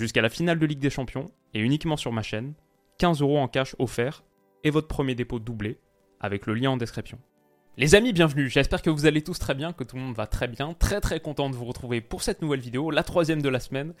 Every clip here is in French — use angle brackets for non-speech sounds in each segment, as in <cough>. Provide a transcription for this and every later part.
Jusqu'à la finale de Ligue des Champions, et uniquement sur ma chaîne, 15 euros en cash offert et votre premier dépôt doublé, avec le lien en description. Les amis, bienvenue, j'espère que vous allez tous très bien, que tout le monde va très bien, très très content de vous retrouver pour cette nouvelle vidéo, la troisième de la semaine,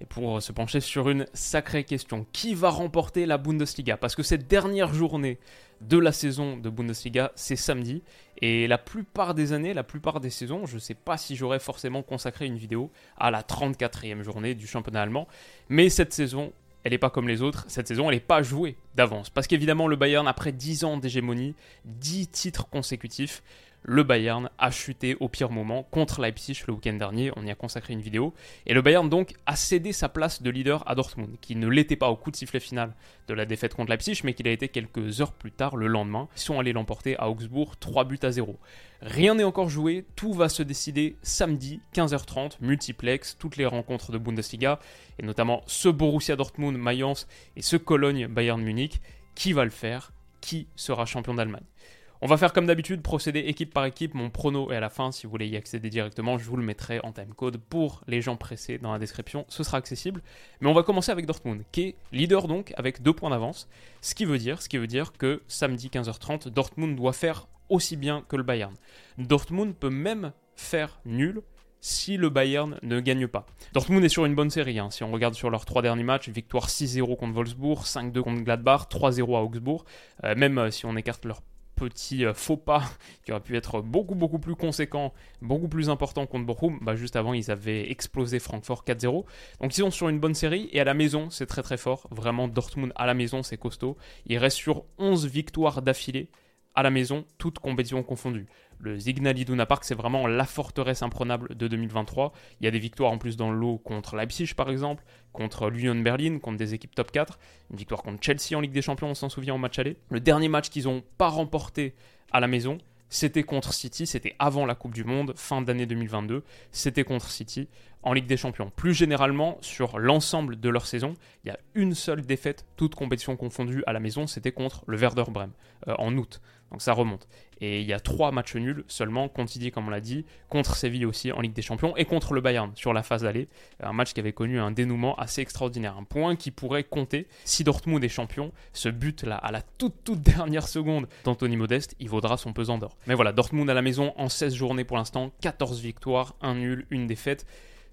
et pour se pencher sur une sacrée question. Qui va remporter la Bundesliga? Parce que cette dernière journée de la saison de Bundesliga, c'est samedi. Et la plupart des années, la plupart des saisons, je ne sais pas si j'aurais forcément consacré une vidéo à la 34e journée du championnat allemand. Mais cette saison, elle n'est pas comme les autres. Cette saison, elle n'est pas jouée d'avance. Parce qu'évidemment, le Bayern, après 10 ans d'hégémonie, 10 titres consécutifs, le Bayern a chuté au pire moment contre Leipzig le week-end dernier, on y a consacré une vidéo, et le Bayern donc a cédé sa place de leader à Dortmund, qui ne l'était pas au coup de sifflet final de la défaite contre Leipzig, mais qu'il a été quelques heures plus tard, le lendemain, ils sont allés l'emporter à Augsbourg 3 buts à 0. Rien n'est encore joué, tout va se décider samedi 15h30, multiplex, toutes les rencontres de Bundesliga, et notamment ce Borussia Dortmund Mayence et ce Cologne Bayern Munich, qui va le faire, qui sera champion d'Allemagne? On va faire comme d'habitude, procéder équipe par équipe. Mon prono est à la fin. Si vous voulez y accéder directement, je vous le mettrai en timecode pour les gens pressés dans la description. Ce sera accessible. Mais on va commencer avec Dortmund, qui est leader donc avec deux points d'avance. Ce qui veut dire, ce qui veut dire que samedi 15h30, Dortmund doit faire aussi bien que le Bayern. Dortmund peut même faire nul si le Bayern ne gagne pas. Dortmund est sur une bonne série. Hein. Si on regarde sur leurs trois derniers matchs, victoire 6-0 contre Wolfsburg, 5-2 contre Gladbach, 3-0 à Augsbourg. Euh, même euh, si on écarte leur petit euh, faux pas <laughs> qui aurait pu être beaucoup beaucoup plus conséquent, beaucoup plus important contre Bochum. Bah, juste avant, ils avaient explosé Francfort 4-0. Donc ils sont sur une bonne série et à la maison, c'est très très fort. Vraiment, Dortmund à la maison, c'est costaud. Ils restent sur 11 victoires d'affilée à la maison, toutes compétitions confondues. Le Signal Iduna Park, c'est vraiment la forteresse imprenable de 2023. Il y a des victoires en plus dans le lot contre Leipzig, par exemple, contre l'Union Berlin, contre des équipes top 4. Une victoire contre Chelsea en Ligue des Champions, on s'en souvient, en match aller. Le dernier match qu'ils n'ont pas remporté à la maison, c'était contre City, c'était avant la Coupe du Monde, fin d'année 2022, c'était contre City en Ligue des Champions. Plus généralement, sur l'ensemble de leur saison, il y a une seule défaite, toute compétition confondue à la maison, c'était contre le Werder Bremen euh, en août. Donc ça remonte. Et il y a trois matchs nuls seulement, contre comme on l'a dit, contre Séville aussi en Ligue des Champions et contre le Bayern sur la phase d'aller. Un match qui avait connu un dénouement assez extraordinaire. Un point qui pourrait compter si Dortmund est champion. Ce but-là, à la toute toute dernière seconde d'Anthony Modeste, il vaudra son pesant d'or. Mais voilà, Dortmund à la maison en 16 journées pour l'instant, 14 victoires, 1 nul, une défaite.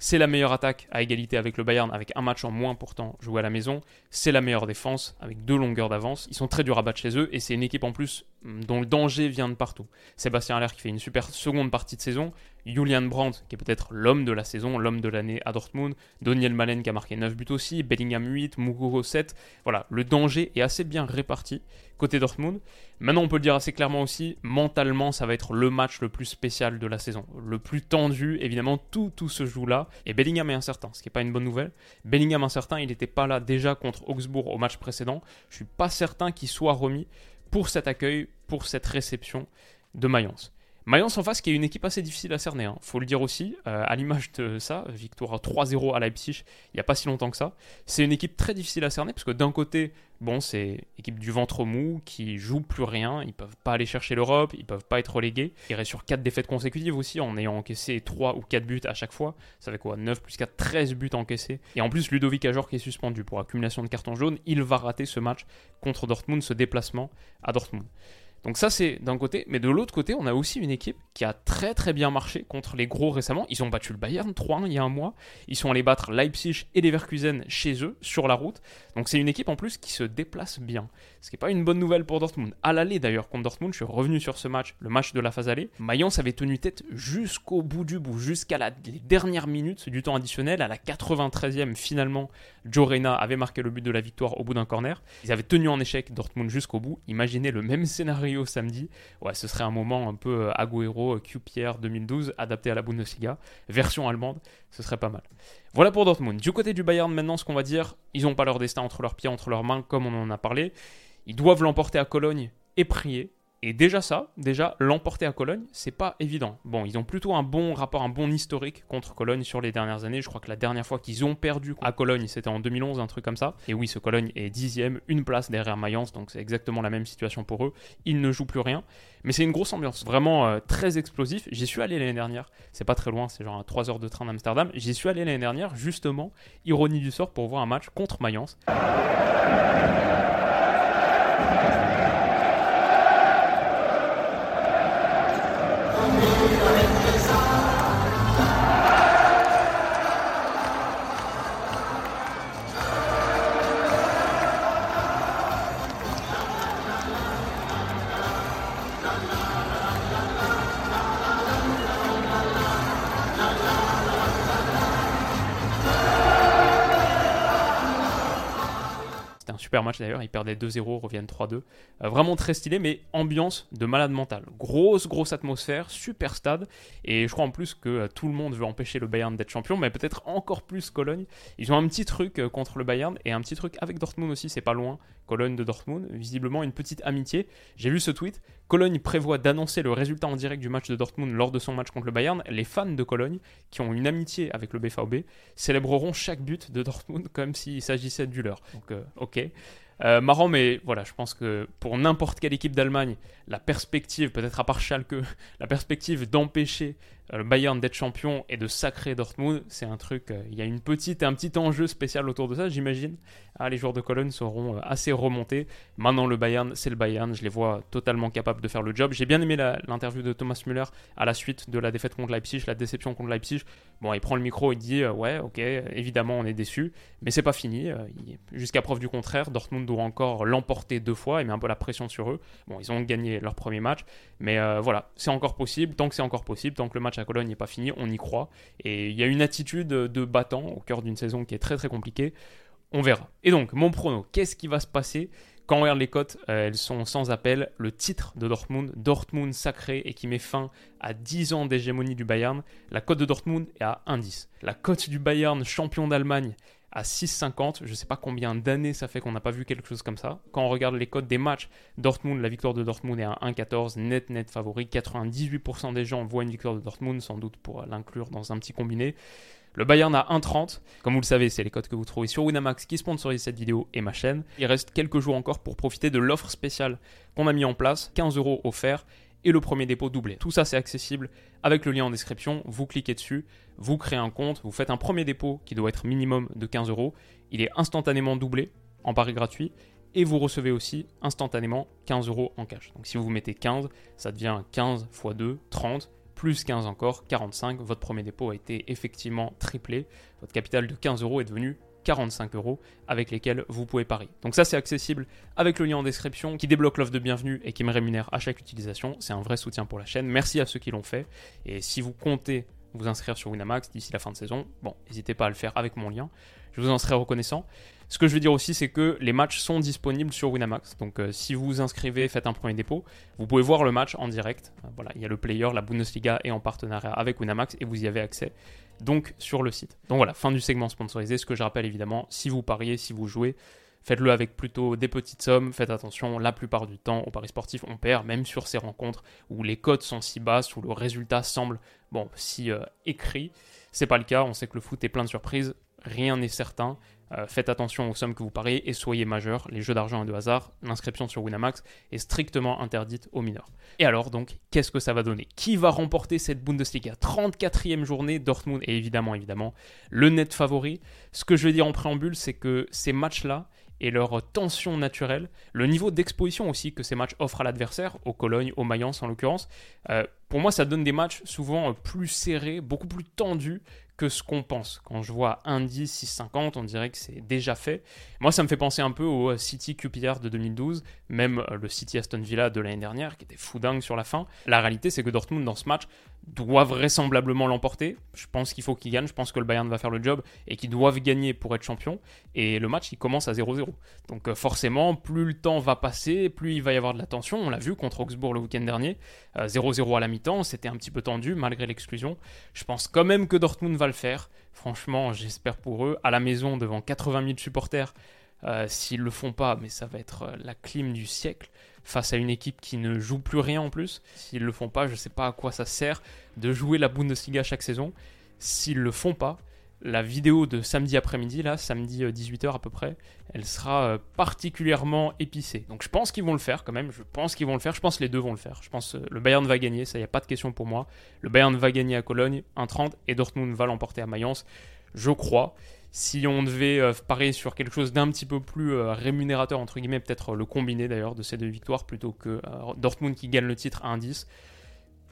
C'est la meilleure attaque à égalité avec le Bayern, avec un match en moins pourtant joué à la maison. C'est la meilleure défense, avec deux longueurs d'avance. Ils sont très durs à battre chez eux, et c'est une équipe en plus dont le danger vient de partout. Sébastien Haller qui fait une super seconde partie de saison, Julian Brandt qui est peut-être l'homme de la saison, l'homme de l'année à Dortmund, Daniel Malen qui a marqué 9 buts aussi, Bellingham 8, Mukoko 7. Voilà, le danger est assez bien réparti côté Dortmund. Maintenant, on peut le dire assez clairement aussi, mentalement, ça va être le match le plus spécial de la saison, le plus tendu. Évidemment, tout, tout se joue là. Et Bellingham est incertain, ce qui n'est pas une bonne nouvelle. Bellingham incertain, il n'était pas là déjà contre Augsbourg au match précédent. Je suis pas certain qu'il soit remis pour cet accueil, pour cette réception de Mayence. Mayence en face qui est une équipe assez difficile à cerner, hein. faut le dire aussi, euh, à l'image de ça, victoire 3-0 à Leipzig il n'y a pas si longtemps que ça. C'est une équipe très difficile à cerner parce que d'un côté, bon, c'est équipe du ventre mou qui joue plus rien, ils peuvent pas aller chercher l'Europe, ils peuvent pas être relégués. Ils restent sur 4 défaites consécutives aussi en ayant encaissé 3 ou 4 buts à chaque fois. Ça fait quoi 9 plus 4, 13 buts encaissés. Et en plus, Ludovic Ajor qui est suspendu pour accumulation de cartons jaunes, il va rater ce match contre Dortmund, ce déplacement à Dortmund. Donc ça c'est d'un côté, mais de l'autre côté on a aussi une équipe qui a très très bien marché contre les gros récemment. Ils ont battu le Bayern 3-1 il y a un mois, ils sont allés battre Leipzig et Leverkusen chez eux sur la route. Donc c'est une équipe en plus qui se déplace bien, ce qui n'est pas une bonne nouvelle pour Dortmund. À l'aller d'ailleurs contre Dortmund, je suis revenu sur ce match, le match de la phase aller. Mayence avait tenu tête jusqu'au bout du bout, jusqu'à les dernières minutes du temps additionnel, à la 93e finalement, Joe Reyna avait marqué le but de la victoire au bout d'un corner. Ils avaient tenu en échec Dortmund jusqu'au bout. Imaginez le même scénario Samedi. Ouais, ce serait un moment un peu euh, Agüero QPR 2012 adapté à la Bundesliga, version allemande, ce serait pas mal. Voilà pour Dortmund. Du côté du Bayern maintenant, ce qu'on va dire, ils n'ont pas leur destin entre leurs pieds, entre leurs mains, comme on en a parlé. Ils doivent l'emporter à Cologne et prier. Et déjà ça, déjà l'emporter à Cologne, c'est pas évident. Bon, ils ont plutôt un bon rapport, un bon historique contre Cologne sur les dernières années. Je crois que la dernière fois qu'ils ont perdu à Cologne, c'était en 2011, un truc comme ça. Et oui, ce Cologne est dixième, une place derrière Mayence, donc c'est exactement la même situation pour eux. Ils ne jouent plus rien, mais c'est une grosse ambiance, vraiment euh, très explosif. J'y suis allé l'année dernière, c'est pas très loin, c'est genre à 3 heures de train d'Amsterdam. J'y suis allé l'année dernière, justement, ironie du sort, pour voir un match contre Mayence. Super match d'ailleurs, ils perdaient 2-0, reviennent 3-2. Euh, vraiment très stylé, mais ambiance de malade mental. Grosse, grosse atmosphère, super stade. Et je crois en plus que euh, tout le monde veut empêcher le Bayern d'être champion, mais peut-être encore plus Cologne. Ils ont un petit truc euh, contre le Bayern et un petit truc avec Dortmund aussi, c'est pas loin. Cologne de Dortmund, visiblement une petite amitié. J'ai vu ce tweet. Cologne prévoit d'annoncer le résultat en direct du match de Dortmund lors de son match contre le Bayern. Les fans de Cologne, qui ont une amitié avec le BVB, célébreront chaque but de Dortmund <laughs> comme s'il s'agissait du leur. Donc, ok. Euh, marrant, mais voilà, je pense que pour n'importe quelle équipe d'Allemagne, la perspective, peut-être à part Schalke, <laughs> la perspective d'empêcher euh, le Bayern d'être champion et de sacrer Dortmund, c'est un truc. Euh, il y a une petite, un petit enjeu spécial autour de ça, j'imagine. Ah, les joueurs de Cologne seront assez remontés. Maintenant, le Bayern, c'est le Bayern. Je les vois totalement capables de faire le job. J'ai bien aimé l'interview de Thomas Müller à la suite de la défaite contre Leipzig, la déception contre Leipzig. Bon, il prend le micro, il dit Ouais, ok, évidemment, on est déçu, mais c'est pas fini. Jusqu'à preuve du contraire, Dortmund doit encore l'emporter deux fois et met un peu la pression sur eux. Bon, ils ont gagné leur premier match, mais euh, voilà, c'est encore possible. Tant que c'est encore possible, tant que le match à Cologne n'est pas fini, on y croit. Et il y a une attitude de battant au cœur d'une saison qui est très très compliquée. On verra. Et donc, mon prono, qu'est-ce qui va se passer quand on regarde les cotes, euh, elles sont sans appel. Le titre de Dortmund, Dortmund sacré et qui met fin à 10 ans d'hégémonie du Bayern. La cote de Dortmund est à 1,10. La cote du Bayern, champion d'Allemagne, à 6,50. Je ne sais pas combien d'années ça fait qu'on n'a pas vu quelque chose comme ça. Quand on regarde les codes des matchs, Dortmund, la victoire de Dortmund est à 1,14, net net favori. 98% des gens voient une victoire de Dortmund, sans doute pour l'inclure dans un petit combiné. Le Bayern a 1,30. Comme vous le savez, c'est les codes que vous trouvez sur Winamax qui sponsorise cette vidéo et ma chaîne. Il reste quelques jours encore pour profiter de l'offre spéciale qu'on a mis en place. 15 euros offerts et le premier dépôt doublé. Tout ça, c'est accessible avec le lien en description. Vous cliquez dessus, vous créez un compte, vous faites un premier dépôt qui doit être minimum de 15 euros. Il est instantanément doublé en pari gratuit et vous recevez aussi instantanément 15 euros en cash. Donc si vous mettez 15, ça devient 15 x 2, 30, plus 15 encore, 45. Votre premier dépôt a été effectivement triplé. Votre capital de 15 euros est devenu 45 euros avec lesquels vous pouvez parier. Donc ça c'est accessible avec le lien en description qui débloque l'offre de bienvenue et qui me rémunère à chaque utilisation. C'est un vrai soutien pour la chaîne. Merci à ceux qui l'ont fait. Et si vous comptez vous inscrire sur Winamax d'ici la fin de saison, bon, n'hésitez pas à le faire avec mon lien. Je vous en serai reconnaissant. Ce que je veux dire aussi, c'est que les matchs sont disponibles sur Winamax. Donc euh, si vous vous inscrivez, faites un premier dépôt, vous pouvez voir le match en direct. Euh, voilà, il y a le player, la Bundesliga est en partenariat avec Winamax et vous y avez accès donc sur le site. Donc voilà, fin du segment sponsorisé. Ce que je rappelle évidemment, si vous pariez, si vous jouez, faites-le avec plutôt des petites sommes. Faites attention, la plupart du temps, au paris sportif, on perd, même sur ces rencontres où les cotes sont si basses, où le résultat semble bon si euh, écrit. C'est pas le cas. On sait que le foot est plein de surprises. Rien n'est certain. Euh, faites attention aux sommes que vous pariez et soyez majeur. Les jeux d'argent et de hasard, l'inscription sur Winamax est strictement interdite aux mineurs. Et alors donc, qu'est-ce que ça va donner? Qui va remporter cette Bundesliga? 34e journée, Dortmund et évidemment, évidemment, le net favori. Ce que je vais dire en préambule, c'est que ces matchs-là, et leur tension naturelle, le niveau d'exposition aussi que ces matchs offrent à l'adversaire, au Cologne, au Mayence en l'occurrence, euh, pour moi ça donne des matchs souvent plus serrés, beaucoup plus tendus que ce qu'on pense. Quand je vois 1-10, 6-50, on dirait que c'est déjà fait. Moi, ça me fait penser un peu au euh, City QPR de 2012, même euh, le City Aston Villa de l'année dernière, qui était fou dingue sur la fin. La réalité, c'est que Dortmund, dans ce match, doit vraisemblablement l'emporter. Je pense qu'il faut qu'ils gagnent. Je pense que le Bayern va faire le job et qu'ils doivent gagner pour être champion. Et le match, il commence à 0-0. Donc euh, forcément, plus le temps va passer, plus il va y avoir de la tension. On l'a vu contre Augsbourg le week-end dernier. 0-0 euh, à la mi-temps. C'était un petit peu tendu malgré l'exclusion. Je pense quand même que Dortmund va faire. Franchement, j'espère pour eux. À la maison, devant 80 000 supporters. Euh, s'ils le font pas, mais ça va être la clim du siècle face à une équipe qui ne joue plus rien en plus. S'ils le font pas, je sais pas à quoi ça sert de jouer la Bundesliga chaque saison. S'ils le font pas, la vidéo de samedi après-midi, là, samedi 18h euh, à peu près, elle sera euh, particulièrement épicée. Donc je pense qu'ils vont le faire quand même, je pense qu'ils vont le faire, je pense que les deux vont le faire. Je pense que euh, le Bayern va gagner, ça, il n'y a pas de question pour moi. Le Bayern va gagner à Cologne, 1-30, et Dortmund va l'emporter à Mayence, je crois. Si on devait parier sur quelque chose d'un petit peu plus rémunérateur, entre guillemets, peut-être le combiné d'ailleurs de ces deux victoires plutôt que Dortmund qui gagne le titre à 1-10,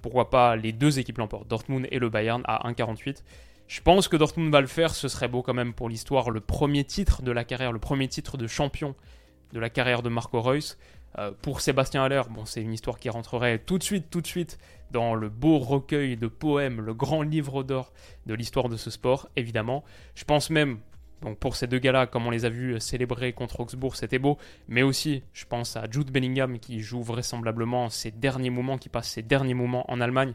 pourquoi pas les deux équipes l'emportent, Dortmund et le Bayern à 1,48. Je pense que Dortmund va le faire, ce serait beau quand même pour l'histoire, le premier titre de la carrière, le premier titre de champion de la carrière de Marco Reus. Euh, pour Sébastien Haller, bon, c'est une histoire qui rentrerait tout de suite, tout de suite dans le beau recueil de poèmes, le grand livre d'or de l'histoire de ce sport, évidemment. Je pense même, donc pour ces deux gars-là, comme on les a vus célébrer contre Augsbourg, c'était beau, mais aussi, je pense à Jude Bellingham qui joue vraisemblablement ses derniers moments, qui passe ses derniers moments en Allemagne,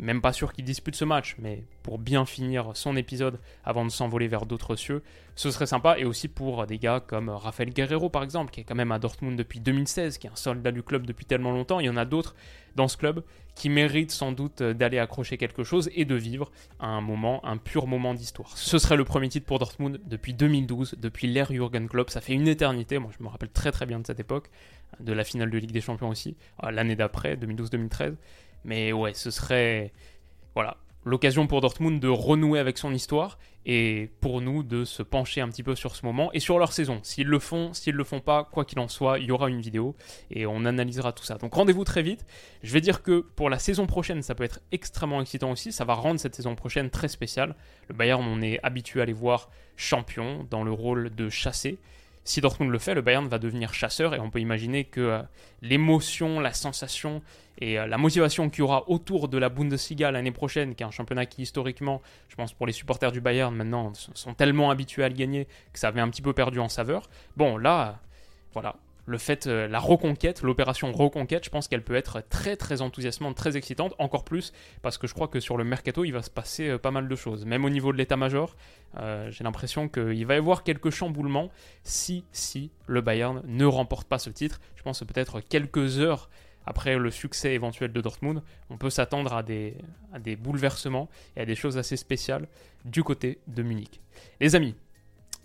même pas sûr qu'il dispute ce match, mais pour bien finir son épisode avant de s'envoler vers d'autres cieux, ce serait sympa. Et aussi pour des gars comme Rafael Guerrero, par exemple, qui est quand même à Dortmund depuis 2016, qui est un soldat du club depuis tellement longtemps. Il y en a d'autres dans ce club qui méritent sans doute d'aller accrocher quelque chose et de vivre un moment, un pur moment d'histoire. Ce serait le premier titre pour Dortmund depuis 2012, depuis l'ère Jürgen Klopp. Ça fait une éternité. Moi, je me rappelle très très bien de cette époque, de la finale de Ligue des Champions aussi, l'année d'après, 2012-2013. Mais ouais, ce serait voilà l'occasion pour Dortmund de renouer avec son histoire et pour nous de se pencher un petit peu sur ce moment et sur leur saison. S'ils le font, s'ils le font pas, quoi qu'il en soit, il y aura une vidéo et on analysera tout ça. Donc rendez-vous très vite. Je vais dire que pour la saison prochaine, ça peut être extrêmement excitant aussi. Ça va rendre cette saison prochaine très spéciale. Le Bayern, on est habitué à les voir champions dans le rôle de chasser. Si Dortmund le fait, le Bayern va devenir chasseur et on peut imaginer que euh, l'émotion, la sensation et euh, la motivation qu'il y aura autour de la Bundesliga l'année prochaine, qui est un championnat qui historiquement, je pense pour les supporters du Bayern maintenant, sont tellement habitués à le gagner que ça avait un petit peu perdu en saveur. Bon, là, voilà, le fait, euh, la reconquête, l'opération reconquête, je pense qu'elle peut être très très enthousiasmante, très excitante, encore plus parce que je crois que sur le mercato, il va se passer euh, pas mal de choses. Même au niveau de l'état-major, euh, j'ai l'impression qu'il va y avoir quelques chamboulements si, si le Bayern ne remporte pas ce titre. Je pense que peut-être quelques heures après le succès éventuel de Dortmund, on peut s'attendre à des, à des bouleversements et à des choses assez spéciales du côté de Munich. Les amis,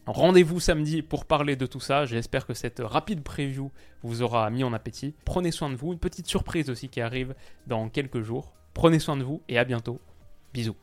Rendez-vous samedi pour parler de tout ça. J'espère que cette rapide preview vous aura mis en appétit. Prenez soin de vous. Une petite surprise aussi qui arrive dans quelques jours. Prenez soin de vous et à bientôt. Bisous.